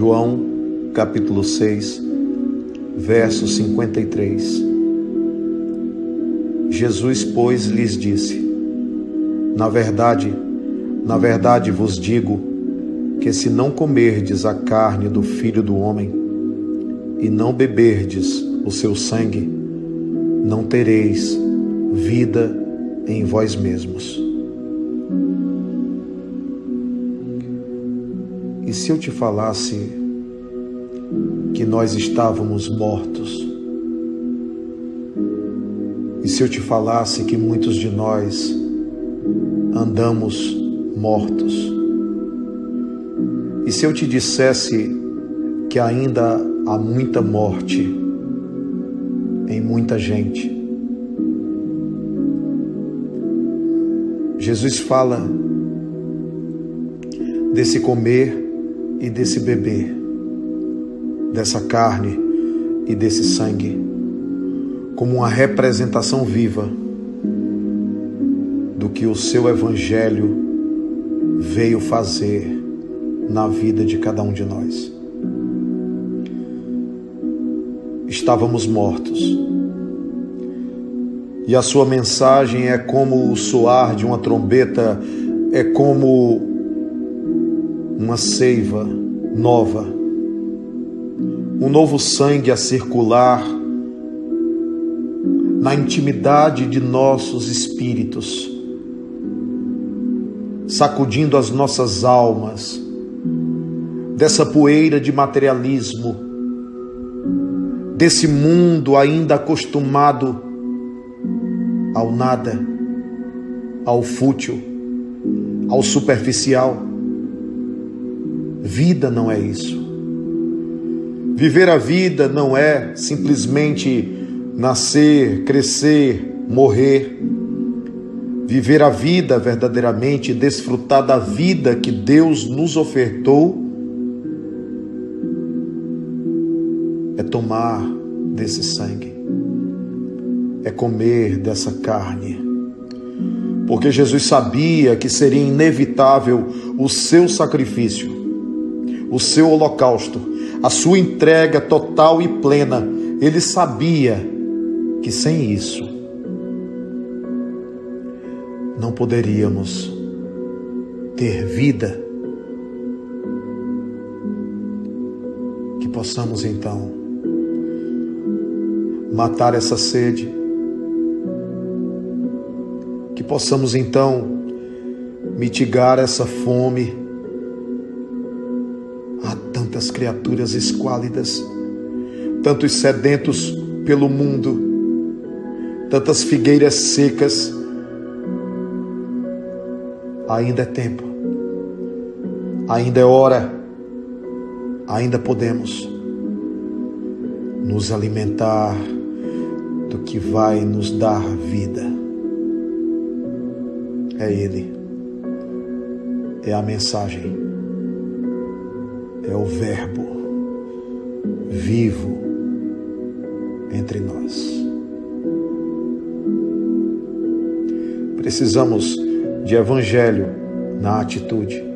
João, capítulo 6, verso 53. Jesus, pois, lhes disse: Na verdade, na verdade vos digo que se não comerdes a carne do Filho do homem e não beberdes o seu sangue, não tereis vida em vós mesmos. E se eu te falasse que nós estávamos mortos? E se eu te falasse que muitos de nós andamos mortos? E se eu te dissesse que ainda há muita morte em muita gente? Jesus fala desse comer e desse beber, dessa carne e desse sangue, como uma representação viva do que o seu Evangelho veio fazer na vida de cada um de nós. Estávamos mortos. E a sua mensagem é como o soar de uma trombeta, é como uma seiva nova, um novo sangue a circular na intimidade de nossos espíritos, sacudindo as nossas almas dessa poeira de materialismo, desse mundo ainda acostumado ao nada, ao fútil, ao superficial Vida não é isso. Viver a vida não é simplesmente nascer, crescer, morrer. Viver a vida verdadeiramente, desfrutar da vida que Deus nos ofertou, é tomar desse sangue, é comer dessa carne. Porque Jesus sabia que seria inevitável o seu sacrifício o seu holocausto, a sua entrega total e plena. Ele sabia que sem isso não poderíamos ter vida. Que possamos então matar essa sede, que possamos então mitigar essa fome tantas criaturas esquálidas, tantos sedentos pelo mundo, tantas figueiras secas. Ainda é tempo, ainda é hora, ainda podemos nos alimentar do que vai nos dar vida. É Ele, é a mensagem é o Verbo vivo entre nós. Precisamos de Evangelho na atitude.